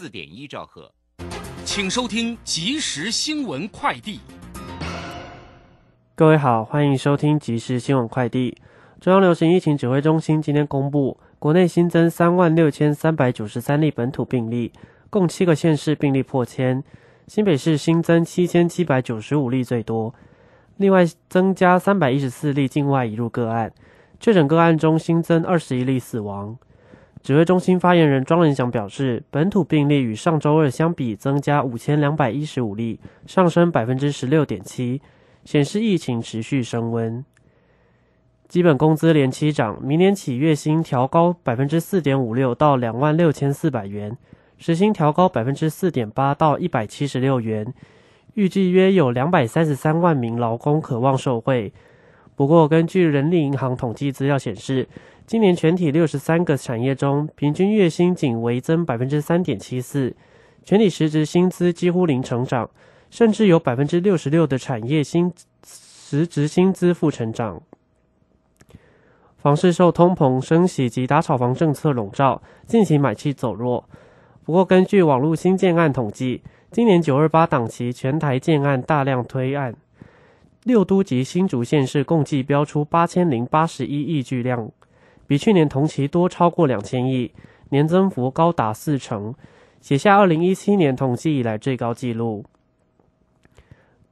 四点一兆赫，请收听即时新闻快递。各位好，欢迎收听即时新闻快递。中央流行疫情指挥中心今天公布，国内新增三万六千三百九十三例本土病例，共七个县市病例破千，新北市新增七千七百九十五例最多，另外增加三百一十四例境外移入个案，确诊个案中新增二十一例死亡。指挥中心发言人庄仁祥表示，本土病例与上周二相比增加五千两百一十五例，上升百分之十六点七，显示疫情持续升温。基本工资连期涨，明年起月薪调高百分之四点五六到两万六千四百元，时薪调高百分之四点八到一百七十六元，预计约有两百三十三万名劳工渴望受惠。不过，根据人力银行统计资料显示，今年全体六十三个产业中，平均月薪仅微增百分之三点七四，全体实质薪资几乎零成长，甚至有百分之六十六的产业薪实质薪资负成长。房市受通膨升息及打炒房政策笼罩，近期买气走弱。不过，根据网络新建案统计，今年九二八档期全台建案大量推案，六都及新竹县市共计标出八千零八十一亿巨量。比去年同期多超过两千亿，年增幅高达四成，写下二零一七年统计以来最高纪录。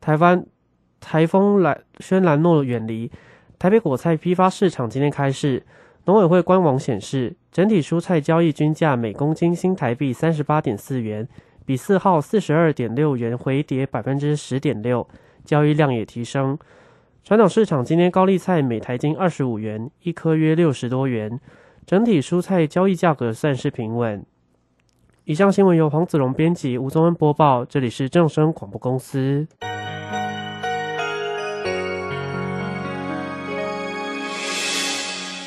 台湾台风兰轩兰诺远离，台北果菜批发市场今天开市，农委会官网显示，整体蔬菜交易均价每公斤新台币三十八点四元，比四号四十二点六元回跌百分之十点六，交易量也提升。传统市场今天高丽菜每台斤二十五元，一颗约六十多元，整体蔬菜交易价格算是平稳。以上新闻由黄子荣编辑，吴宗恩播报，这里是正声广播公司。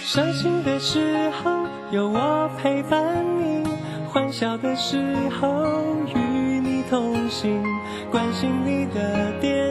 伤心的时候有我陪伴你，欢笑的时候与你同行，关心你的点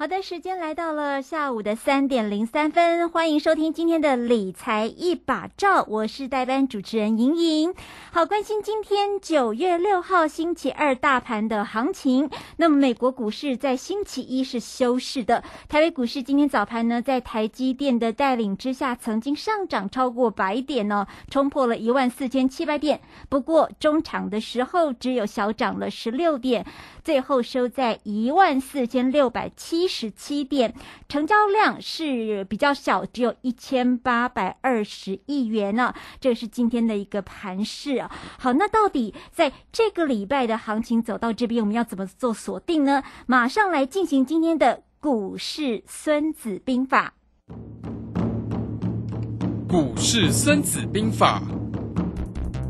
好的，时间来到了下午的三点零三分，欢迎收听今天的理财一把照，我是代班主持人莹莹。好，关心今天九月六号星期二大盘的行情。那么，美国股市在星期一是休市的，台北股市今天早盘呢，在台积电的带领之下，曾经上涨超过百点呢，冲破了一万四千七百点。不过，中场的时候只有小涨了十六点，最后收在一万四千六百七。十七点，成交量是比较小，只有一千八百二十亿元呢。这是今天的一个盘势啊。好，那到底在这个礼拜的行情走到这边，我们要怎么做锁定呢？马上来进行今天的股市孙子兵法。股市孙子兵法。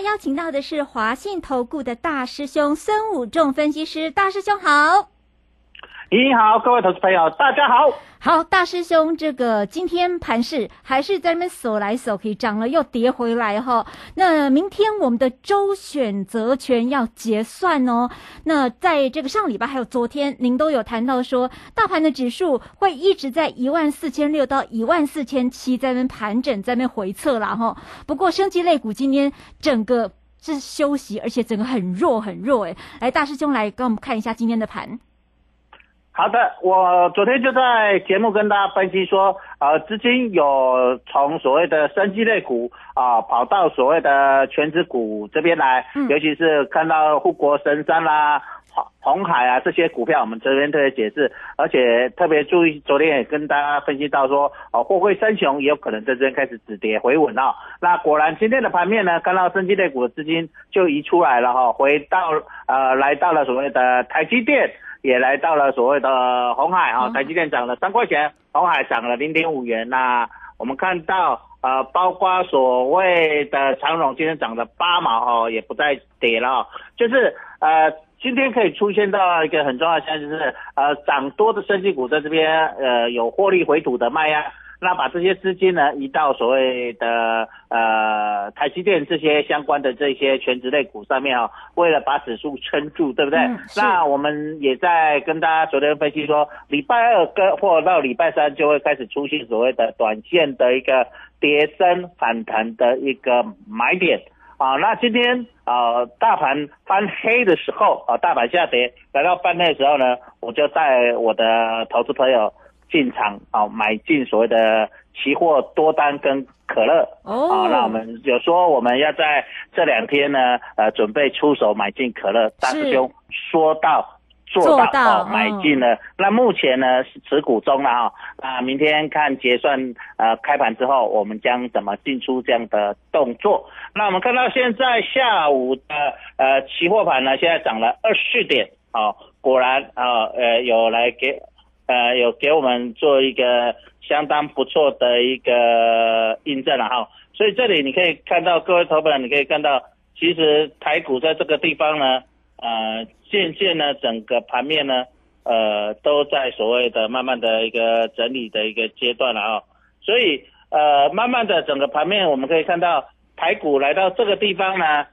邀请到的是华信投顾的大师兄孙武仲分析师，大师兄好。你好，各位投资朋友，大家好。好，大师兄，这个今天盘市还是在那边走来走去，涨了又跌回来哈。那明天我们的周选择权要结算哦。那在这个上礼拜还有昨天，您都有谈到说，大盘的指数会一直在一万四千六到一万四千七在那边盘整，在那边回测了哈。不过升级类股今天整个是休息，而且整个很弱很弱诶。来，大师兄来跟我们看一下今天的盘。好的，我昨天就在节目跟大家分析说，呃，资金有从所谓的生机类股啊，跑到所谓的全指股这边来，尤其是看到护国神山啦、红红海啊这些股票，我们这边特别解释，而且特别注意，昨天也跟大家分析到说，哦，货柜三雄也有可能在这边开始止跌回稳啊。那果然今天的盘面呢，看到生机类股的资金就移出来了哈，回到呃，来到了所谓的台积电。也来到了所谓的红海啊，台积电涨了三块钱，红海涨了零点五元。那我们看到呃，包括所谓的长荣今天涨了八毛哦，也不再跌了。就是呃，今天可以出现到一个很重要的现象，就是呃，涨多的升级股在这边呃有获利回吐的卖压。那把这些资金呢移到所谓的呃台积电这些相关的这些全职类股上面啊，为了把指数撑住，对不对？那我们也在跟大家昨天分析说，礼拜二跟或到礼拜三就会开始出现所谓的短线的一个跌升反弹的一个买点啊。那今天啊大盘翻黑的时候啊，大盘下跌来到翻黑的时候呢，我就带我的投资朋友。进场啊，买进所谓的期货多单跟可乐哦，啊，那我们有说我们要在这两天呢，呃，准备出手买进可乐。大师兄说到做到哦，买进了。那目前呢是持股中了哈，啊，明天看结算呃开盘之后，我们将怎么进出这样的动作？那我们看到现在下午的呃期货盘呢，现在涨了二十点，哦，果然啊，呃，有来给。呃，有给我们做一个相当不错的一个印证了哈，所以这里你可以看到各位投本，你可以看到，其实台股在这个地方呢，呃，渐渐呢，整个盘面呢，呃，都在所谓的慢慢的一个整理的一个阶段了啊，所以呃，慢慢的整个盘面我们可以看到，台股来到这个地方呢，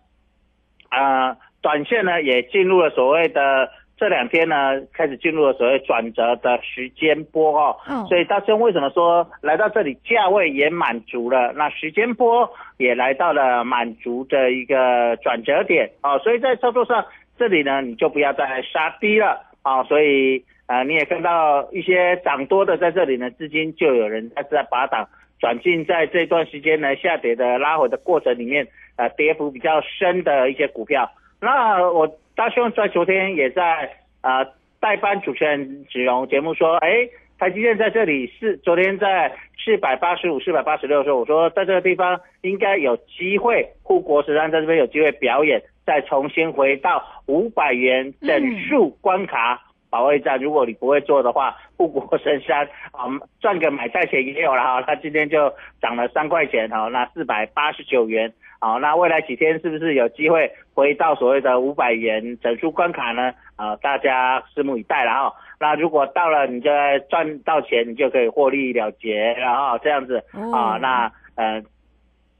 啊，短线呢也进入了所谓的。这两天呢，开始进入了所谓转折的时间波哦，所以大兄为什么说来到这里价位也满足了，那时间波也来到了满足的一个转折点哦，所以在操作上这里呢，你就不要再杀低了啊，所以呃你也看到一些涨多的在这里呢，资金就有人在在拔档转进，在这段时间呢下跌的拉回的过程里面，呃跌幅比较深的一些股票，那我。大兄在昨天也在啊代班主持人子荣节目说，哎，台积电在这里是昨天在四百八十五、四百八十六的时候，我说在这个地方应该有机会，护国神山在这边有机会表演，再重新回到五百元整数关卡保卫战。如果你不会做的话，护国神山啊赚个买菜钱也有了哈，它今天就涨了三块钱哈，那四百八十九元。好，那未来几天是不是有机会回到所谓的五百元整数关卡呢？啊，大家拭目以待了哈。那如果到了，你就赚到钱，你就可以获利了结，然后这样子啊。那呃，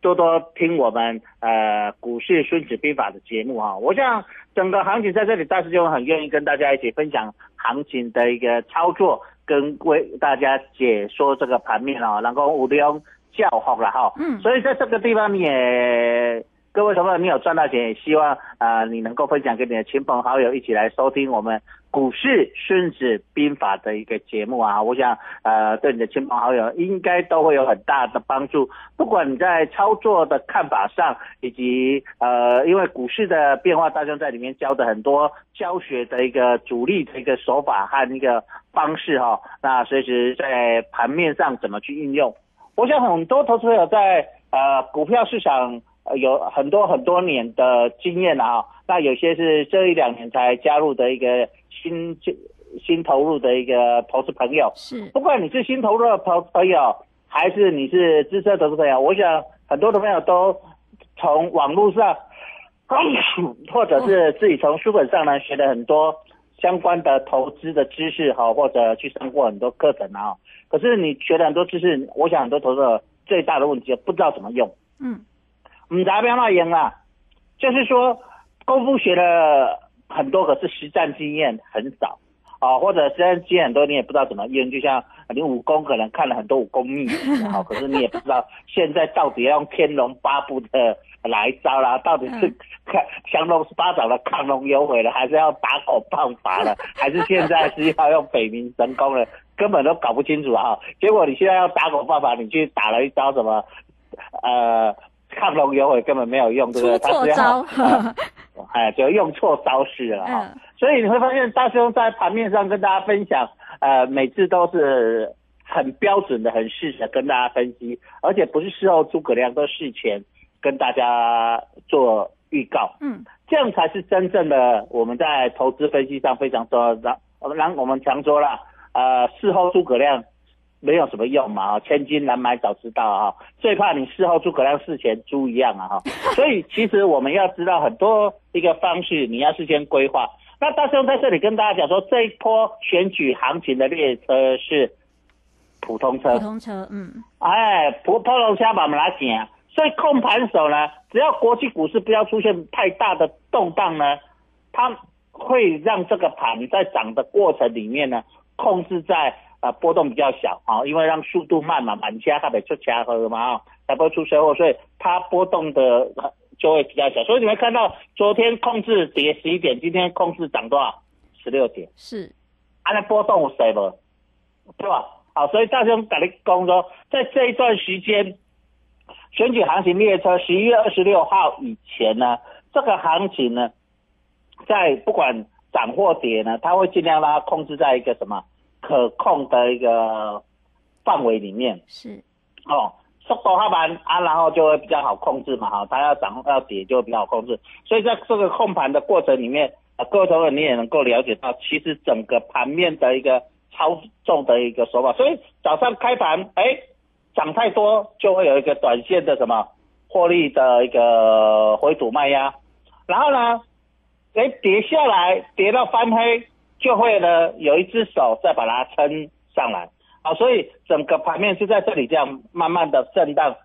多多听我们呃股市孙子兵法的节目哈。我想整个行情在这里，大师兄很愿意跟大家一起分享行情的一个操作，跟为大家解说这个盘面啊，然后五六。叫好了哈，嗯，所以在这个地方你也各位同学，你有赚到钱，也希望啊你能够分享给你的亲朋好友一起来收听我们股市孙子兵法的一个节目啊，我想呃对你的亲朋好友应该都会有很大的帮助，不管你在操作的看法上，以及呃因为股市的变化，大家在里面教的很多教学的一个主力的一个手法和一个方式哈，那随时在盘面上怎么去应用。我想很多投资者在呃股票市场有很多很多年的经验了啊，那有些是这一两年才加入的一个新新投入的一个投资朋友，是不管你是新投入的投朋友，还是你是资深投资朋友，我想很多的朋友都。从网络上，或者是自己从书本上呢学了很多相关的投资的知识哈，或者去上过很多课程啊。可是你学了很多知识，我想很多投资者最大的问题不知道怎么用。嗯，我们达标那赢啊？就是说功夫学了很多，可是实战经验很少啊，或者实战经验很多，你也不知道怎么用。就像你武功可能看了很多武功秘籍好，可是你也不知道现在到底要用天龙八部的哪一招啦，到底是看降龙十八掌的亢龙有悔了，还是要打狗棒法了，还是现在是要用北冥神功了？根本都搞不清楚啊！结果你现在要打狗棒法，你去打了一招什么？呃，亢龙有悔根本没有用，对不对？出错招，哎，就用错招式了哈。所以你会发现，大兄在盘面上跟大家分享，呃，每次都是很标准的、很事实的跟大家分析，而且不是事后诸葛亮，都事前跟大家做预告。嗯，这样才是真正的我们在投资分析上非常重要的。然我们常说了，呃，事后诸葛亮。没有什么用嘛，啊，千金难买早知道啊，最怕你事后诸葛亮事前猪一样啊，哈，所以其实我们要知道很多一个方式，你要事先规划。那大兄在这里跟大家讲说，这一波选举行情的列车是普通车，普通车，嗯，哎，普普通车把我们来讲，所以控盘手呢，只要国际股市不要出现太大的动荡呢，它会让这个盘在涨的过程里面呢，控制在。啊，波动比较小啊，因为让速度慢嘛，满加它得出加和嘛啊，才不会出车祸，所以它波动的就会比较小。所以你会看到昨天控制跌十一点，今天控制涨多少？十六点。是，啊，那波动有谁不？对吧？好，所以大雄跟你讲说，在这一段时间，选举行情列车十一月二十六号以前呢，这个行情呢，在不管涨或跌呢，它会尽量让它控制在一个什么？可控的一个范围里面。是。哦，速度它慢啊，然后就会比较好控制嘛哈，它要涨要跌就会比较好控制，所以在这个控盘的过程里面，啊，各位投资你也能够了解到，其实整个盘面的一个操纵的一个手法，所以早上开盘哎涨太多就会有一个短线的什么获利的一个回吐卖压，然后呢，哎跌下来跌到翻黑。就会呢，有一只手再把它撑上来，好，所以整个盘面是在这里这样慢慢的震荡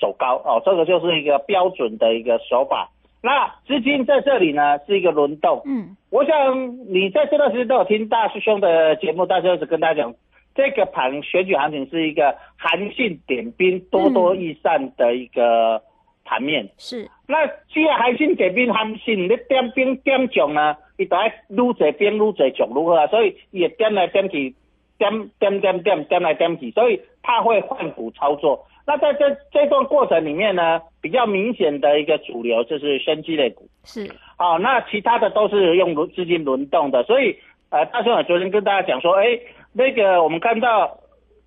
走高，哦，这个就是一个标准的一个手法。那资金在这里呢是一个轮动，嗯，我想你在这段时间都有听大师兄的节目，大师兄是跟大家讲，这个盘选举行情是一个韩信点兵、多多益善的一个盘面，是。那既然韩信点兵，韩信你点兵点将呢？伊都爱愈济兵愈济强愈好啊，所以也点来点去，点点点点点来点去，所以他会换股操作。那在这这段过程里面呢，比较明显的一个主流就是升基类股，是。好，那其他的都是用轮资金轮动的，所以呃，大兄啊，昨天跟大家讲说，哎，那个我们看到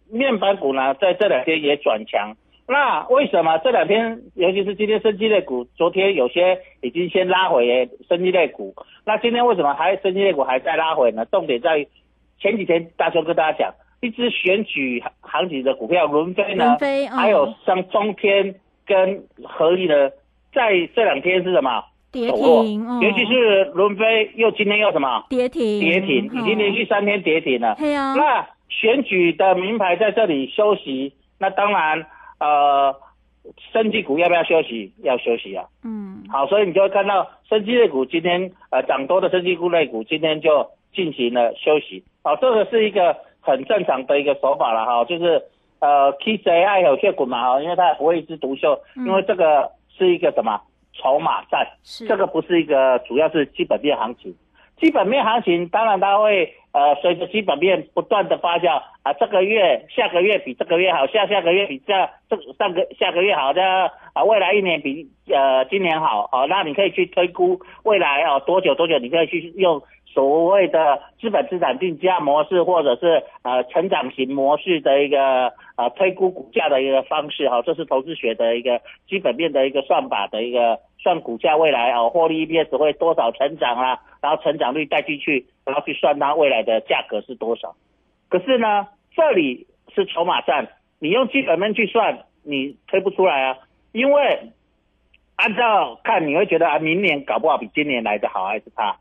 面板股呢，在这两天也转强。那为什么这两天，尤其是今天升基类股，昨天有些已经先拉回升基类股，那今天为什么还升基类股还在拉回呢？重点在前几天大雄跟大家讲，一只选举行情的股票轮飞呢，还有像中天跟合力的，在这两天是什么？跌停，哦尤其是轮飞又今天又什么？跌停，跌停，已经连续三天跌停了。对啊。那选举的名牌在这里休息，那当然。呃，升级股要不要休息？要休息啊。嗯。好，所以你就会看到升级类股今天呃涨多的升级股类股今天就进行了休息。好，这个是一个很正常的一个手法了哈，就是呃 K C 爱有血股嘛哈，因为它也不会一枝独秀，因为这个是一个什么筹码战，这个不是一个主要是基本面行情。基本面行情当然它会呃随着基本面不断的发酵啊，这个月下个月比这个月好，下下个月比这这上个下个月好的啊，未来一年比呃今年好啊，那你可以去推估未来哦多久多久，你可以去用所谓的资本资产定价模式或者是呃成长型模式的一个呃推估股价的一个方式哈，这是投资学的一个基本面的一个算法的一个算股价未来啊获利 EPS 会多少成长啊。然后成长率带进去，然后去算它未来的价格是多少。可是呢，这里是筹码战，你用基本面去算，你推不出来啊。因为按照看你会觉得啊，明年搞不好比今年来的好还是差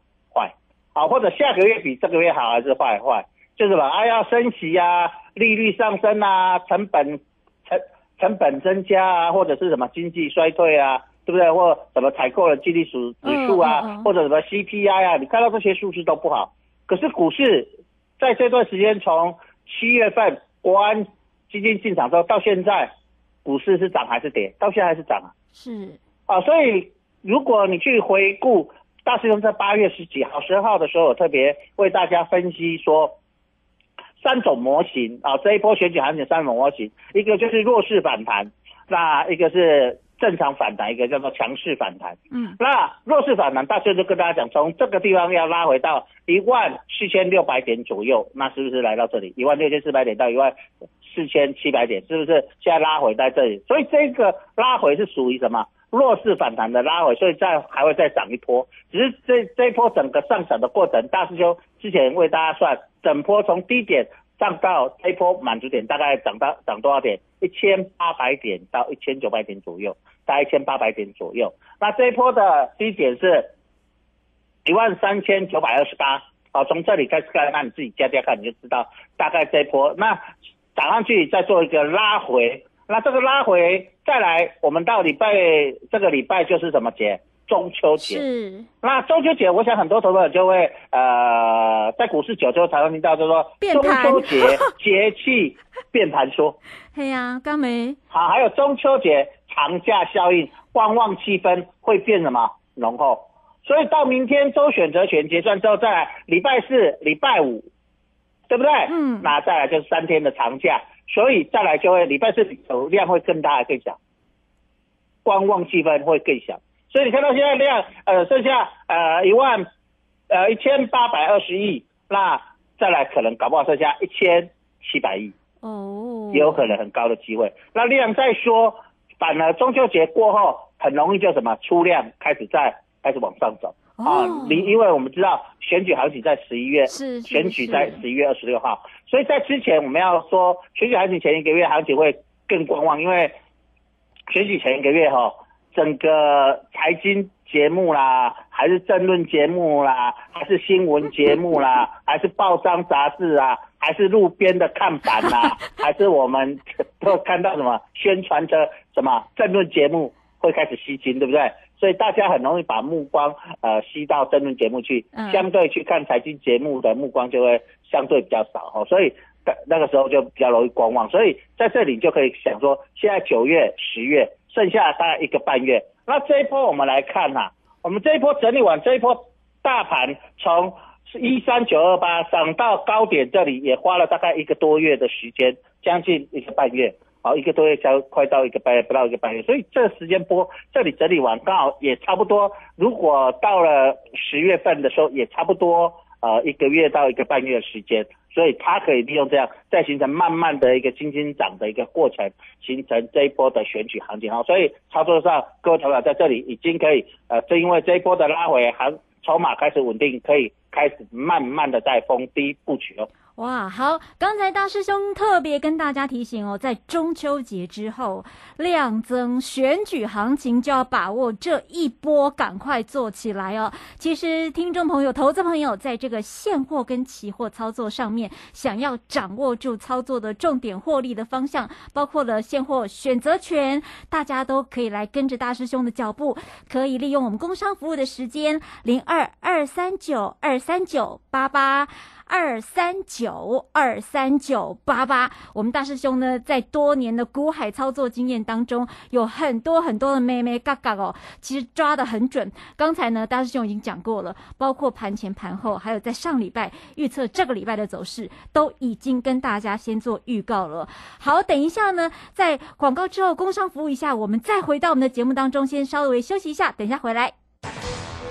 坏，好，或者下个月比这个月好还是坏坏，就是吧？啊，要升息啊，利率上升啊，成本成成本增加啊，或者是什么经济衰退啊，对不对？或什么采购的激励数指数啊，嗯嗯嗯或者什么 CPI 啊，你看到这些数字都不好，可是股市在这段时间从七月份国安基金进场之后到现在，股市是涨还是跌？到现在还是涨啊。是，啊，所以如果你去回顾大师兄在八月十几号、十二号的时候，有特别为大家分析说三种模型啊，这一波选举行情三种模型，一个就是弱势反弹，那一个是正常反弹，一个叫做强势反弹。嗯，那弱势反弹，大师兄就跟大家讲，从这个地方要拉回到一万四千六百点左右，那是不是来到这里一万六千四百点到一万四千七百点，是不是现在拉回在这里？所以这个拉回是属于什么？弱势反弹的拉回，所以再还会再涨一波。只是这这一波整个上涨的过程，大师兄之前为大家算，整波从低点上到这一波满足点，大概涨到涨多少点？一千八百点到一千九百点左右，大概一千八百点左右。那这一波的低点是一万三千九百二十八。好，从这里开始看，那你自己加加看，你就知道大概这一波。那涨上去再做一个拉回，那这个拉回再来，我们到礼拜这个礼拜就是什么节？中秋节。是，那中秋节，我想很多投资者就会呃，在股市久之后才会听到，就是说中秋节节气变盘说。嘿呀，刚没，好，还有中秋节长假效应，观望气氛会变什么浓厚？所以到明天周选择权结算之后，再来礼拜四、礼拜五，对不对？嗯那再来就是三天的长假，所以再来就会礼拜四有量会更大更小，观望气氛会更小。所以你看到现在量呃剩下呃一万呃一千八百二十亿，那再来可能搞不好剩下一千七百亿。哦，也有可能很高的机会。那量再说，反而中秋节过后很容易就什么出量开始在开始往上走。啊哦，你因为我们知道选举行情在十一月，是是选举在十一月二十六号，所以在之前我们要说选举行情前一个月行情会更观望，因为选举前一个月哈、整个财经节目啦，还是政论节目啦，还是新闻节目啦，还是报章杂志啊，还是路边的看板啦，还是我们都看到什么宣传的什么政论节目会开始吸金，对不对？所以大家很容易把目光呃吸到争论节目去，嗯相对去看财经节目的目光就会相对比较少哦，所以那那个时候就比较容易观望。所以在这里就可以想说，现在九月、十月剩下大概一个半月，那这一波我们来看呐、我们这一波整理完，这一波大盘从一三九二八涨到高点这里，也花了大概一个多月的时间，将近一个半月。好，一个多月才快到一个半月，不到一个半月，所以这时间波这里整理完，刚好也差不多。如果到了十月份的时候，也差不多呃一个月到一个半月的时间，所以它可以利用这样，再形成慢慢的一个轻轻涨的一个过程，形成这一波的选举行情。好，所以操作上各位投友在这里已经可以呃，正因为这一波的拉回，行筹码开始稳定，可以开始慢慢的在逢低布局哦。哇，好！刚才大师兄特别跟大家提醒哦，在中秋节之后量增，选举行情就要把握这一波，赶快做起来哦。其实，听众朋友、投资朋友，在这个现货跟期货操作上面，想要掌握住操作的重点获利的方向，包括了现货选择权，大家都可以来跟着大师兄的脚步，可以利用我们工商服务的时间零二二三九二三九八八。二三九二三九八八，我们大师兄呢，在多年的股海操作经验当中，有很多很多的妹妹嘎嘎哦，其实抓得很准。刚才呢，大师兄已经讲过了，包括盘前、盘后，还有在上礼拜预测这个礼拜的走势，都已经跟大家先做预告了。好，等一下呢，在广告之后，工商服务一下，我们再回到我们的节目当中，先稍微休息一下，等一下回来。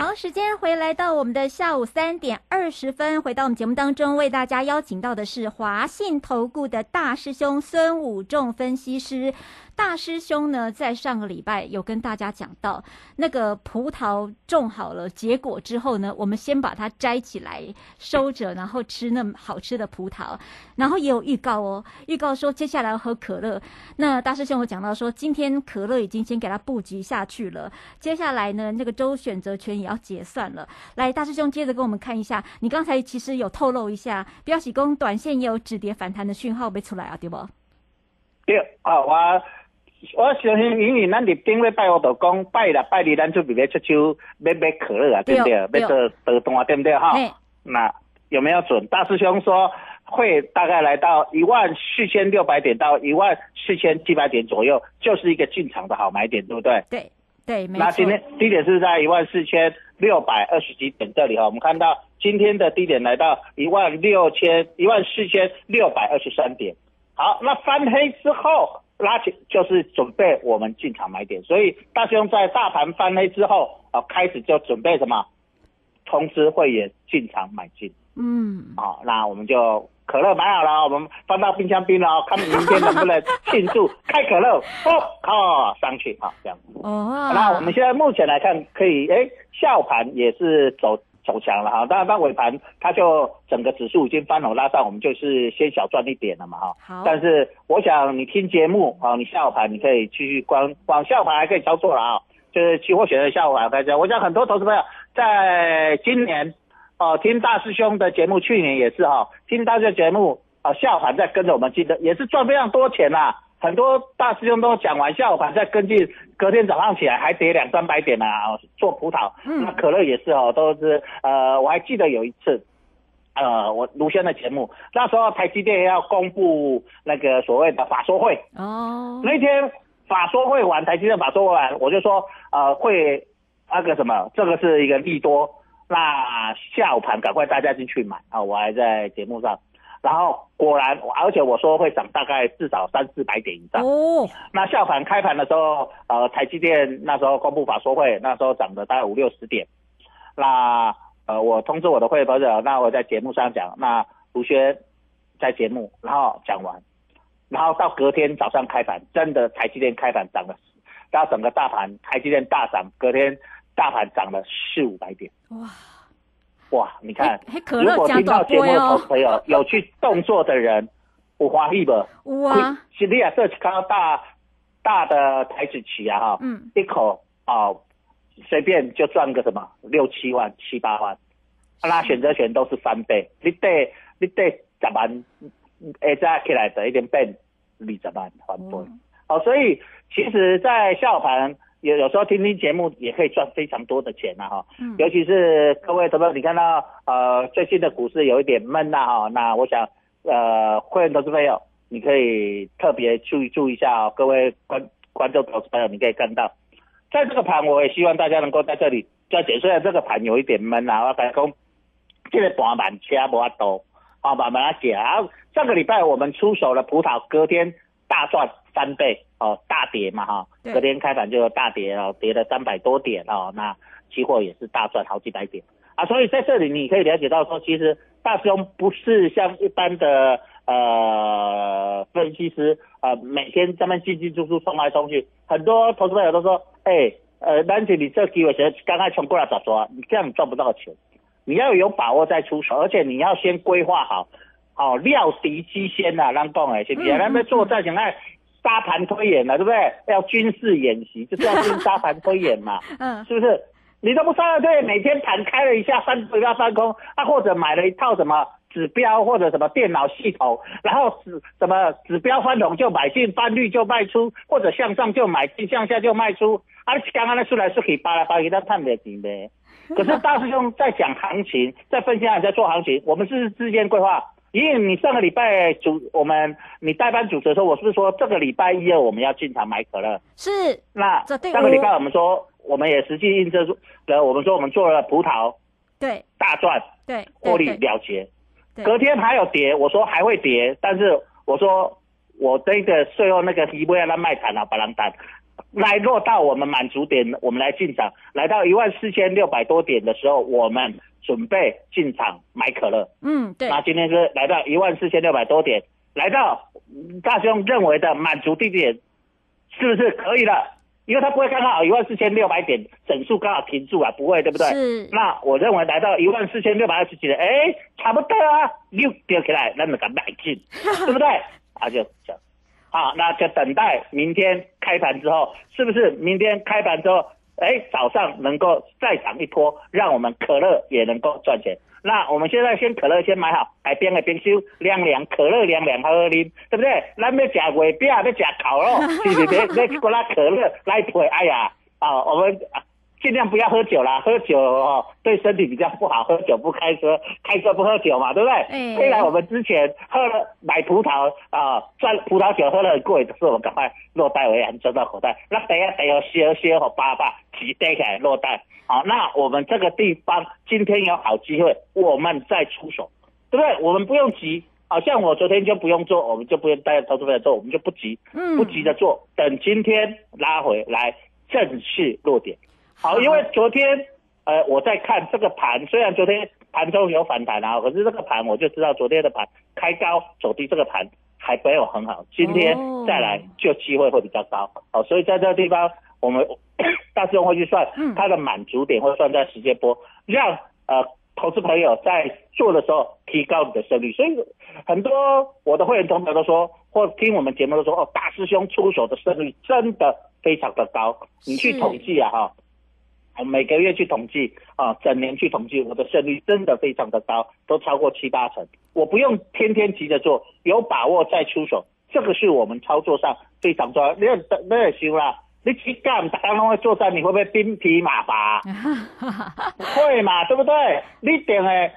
好，时间回来到我们的下午三点二十分，回到我们节目当中，为大家邀请到的是华信投顾的大师兄孙武仲分析师。大师兄呢，在上个礼拜有跟大家讲到，那个葡萄种好了结果之后呢，我们先把它摘起来收着，然后吃那么好吃的葡萄。然后也有预告哦，预告说接下来要喝可乐。那大师兄有讲到说，今天可乐已经先给他布局下去了，接下来呢，那个周选择权也要结算了。来，大师兄接着跟我们看一下，你刚才其实有透露一下，标喜工短线也有止跌反弹的讯号被出来啊，对不？对，啊，我。我相信，因为咱入顶礼拜我就讲拜六拜二咱准备要出手买买可乐啊，对不对？买做得动啊，对不对哈？那有没有准？大师兄说会大概来到一万四千六百点到一万四千七百点左右，就是一个进场的好买点，对不对？对对，没错。那今天低点是在一万四千六百二十几点这里哈，我们看到今天的低点来到一万六千一万四千六百二十三点。好，那翻黑之后。拉起就是准备我们进场买点，所以大兄在大盘翻黑之后啊，开始就准备什么，通知会员进场买进。嗯，好，那我们就可乐买好了，我们放到冰箱冰了，看明天能不能庆祝开可乐，哦，靠上去啊，这样。哦，那我们现在目前来看，可以，哎，下午盘也是走。走强了哈，当然到尾盘它就整个指数已经翻红拉上，我们就是先小赚一点了嘛哈。好。但是我想你听节目啊，你下午盘你可以继续关，往下午盘还可以操作了啊。就是期货选择下午盘大家，我想很多投资朋友在今年哦听大师兄的节目，去年也是哈，听大师节目啊下午盘在跟着我们记得也是赚非常多钱呐。很多大师兄都讲完下午盘再跟进，隔天早上起来还跌两三百点呢。做葡萄，那可乐也是哦，都是呃，我还记得有一次，呃，我卢轩的节目，那时候台积电要公布那个所谓的法说会哦，那天法说会完，台积电法说会完，我就说呃会那个什么，这个是一个利多，那下午盘赶快大家进去买啊，我还在节目上。然后果然，而且我说会涨大概至少三四百点以上。哦，那下盘开盘的时候，呃，台积电那时候公布法说会，那时候涨了大概五六十点。那呃，我通知我的会员朋友，那我在节目上讲，那卢轩在节目，然后讲完，然后到隔天早上开盘，真的台积电开盘涨了，然后整个大盘台积电大涨，隔天大盘涨了四五百点。哇！哇，你看，如果听到节目的朋友有去动作的人，我欢喜不？哇，是你啊，这看到大大的台子棋啊，哈，嗯，一口啊，随便就赚个什么六七万、七八万，那选择权都是翻倍，你得你得十万，哎，再起来的一点变二十万翻倍，哦，所以其实，在下午盘。有有时候听听节目也可以赚非常多的钱呐哈，尤其是各位朋友，你看到呃最近的股市有一点闷呐哈，那我想呃会员投资朋友你可以特别注意注意一下哦，各位观观众投资朋友你可以看到，在这个盘我也希望大家能够在这里再解，虽然这个盘有一点闷呐，我讲这个盘满车不多，好慢慢来解啊。上个礼拜我们出手了葡萄，隔天大赚三倍。哦，大跌嘛哈，隔天开盘就大跌哦，跌了三百多点哦，那期货也是大赚好几百点啊，所以在这里你可以了解到说，其实大兄不是像一般的呃分析师啊，每天这么进进出出冲来冲去，很多投资朋友都说，哎，呃，丹姐你这机会先刚刚冲过来咋说？你这样赚不到钱，你要有把握再出手，而且你要先规划好，哦，料敌机先呐，让讲哎，是不是？咱们做战想爱。沙盘推演了，对不对？要军事演习，就是要进沙盘推演嘛，嗯，是不是？你都不沙盘推演，每天盘开了一下翻不要翻空，啊，或者买了一套什么指标或者什么电脑系统，然后指什么指标翻红就买进，翻绿就卖出，或者向上就买进，向下就卖出，啊，刚刚那出来是可以扒来扒去，但探得紧呗。可是大师兄在讲行情，在分析还在做行情，我们是之间规划。因为你上个礼拜主我们你代班主持的时候，我是不是说这个礼拜一二我们要进场买可乐？是。那上个礼拜我们说我们也实际印证出，呃，我们说我们做了葡萄对大赚，对，获利了结。隔天还有跌，我说还会跌，但是我说我这个最后那个一不要让卖惨了，把人单来落到我们满足点，我们来进场，来到一万四千六百多点的时候，我们准备进场买可乐。嗯，对，那今天是来到一万四千六百多点，来到嗯大兄认为的满足地点，是不是可以了？因为他不会刚好一万四千六百点整数刚好停住啊，不会对不对？是那我认为来到一万四千六百二十几点，哎，差不多啊，又丢起来，那么敢买进，对不对？啊，就这样。好，那就等待明天开盘之后，是不是明天开盘之后，哎，早上能够再涨一波，让我们可乐也能够赚钱。那我们现在先可乐先买好，海边的冰修凉凉，可乐凉凉喝喝啉，对不对？咱要吃月饼，要吃烤肉，是不是？要要过来可乐来配。哎呀，啊，我们尽量不要喝酒啦，喝酒哦对身体比较不好，喝酒不开车，开车不喝酒嘛，对不对？哎虽然我们之前喝了买葡萄啊，赚葡萄酒喝了很贵，可是我们赶快落袋为安，装到口袋。那等一下等一下歇歇和爸爸提带起来落袋。好，那我们这个地方今天有好机会，我们再出手，对不对？我们不用急。好像我昨天就不用做，我们就不用带投资者做，我们就不急，嗯不急着做，等今天拉回来正式落点。好，因为昨天呃我在看这个盘，虽然昨天盘中有反弹啊，可是这个盘我就知道昨天的盘开高走低，这个盘还没有很好，今天哦再来就机会会比较高。好，所以在这个地方我们 大师兄会去算嗯它的满足点，会算在时间波，让呃投资朋友在做的时候提高你的胜率。所以很多我的会员同学都说，或听我们节目都说，哦，大师兄出手的胜率真的非常的高。你去是统计啊，哈。我每个月去统计啊，整年去统计，我的胜率真的非常的高，都超过七八成。我不用天天急着做，有把握再出手，这个是我们操作上非常重要。你要你也修啦，你去干，大家都会作战，你会不会兵疲马乏？会嘛，对不对？你点诶，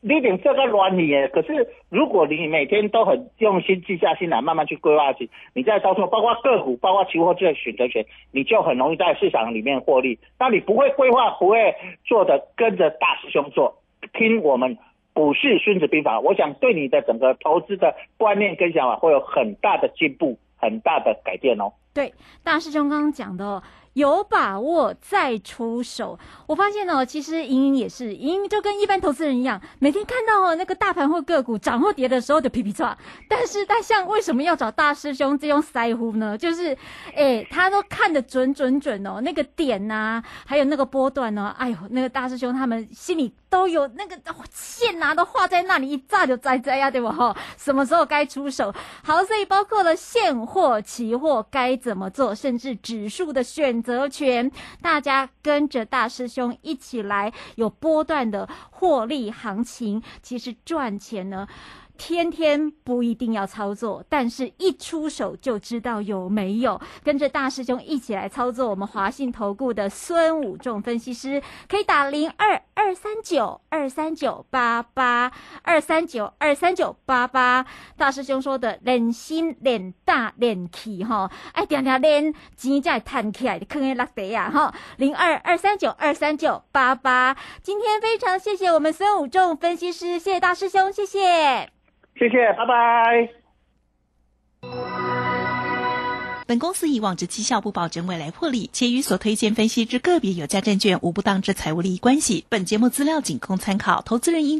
你点这个软你。可是如果你每天都很用心记下心来，慢慢去规划起，你在操作，包括个股，包括期货这些选择权，你就很容易在市场里面获利。那你不会规划，不会做的，跟着大师兄做，听我们。股市孙子兵法，我想对你的整个投资的观念跟想法会有很大的进步，很大的改变哦。对，大师兄刚刚讲的，有把握再出手。我发现哦，其实莹莹也是，莹莹就跟一般投资人一样，每天看到哦那个大盘或个股涨或跌的时候就皮皮抓。但是大象为什么要找大师兄这种腮乎呢？就是，哎，他都看得准准准哦，那个点呐、还有那个波段呢、哎呦，那个大师兄他们心里都有那个线呐、都画在那里，一炸就栽栽呀，对不哈？什么时候该出手？好，所以包括了现货、期货该怎么做，甚至指数的选择权，大家跟着大师兄一起来，有波段的获利行情，其实赚钱呢。天天不一定要操作，但是一出手就知道有没有。跟着大师兄一起来操作，我们华信投顾的孙武仲分析师可以打零二二三九二三九八八二三九二三九八八。大师兄说的练心练大练气哈，哎，点点练钱才会弹起来，坑在落地啊哈。零二二三九二三九八八。今天非常谢谢我们孙武仲分析师，谢谢大师兄，谢谢。谢谢，拜拜。本公司以往之绩效不保证未来获利，且与所推荐分析之个别有价证券无不当之财务利益关系。本节目资料仅供参考，投资人应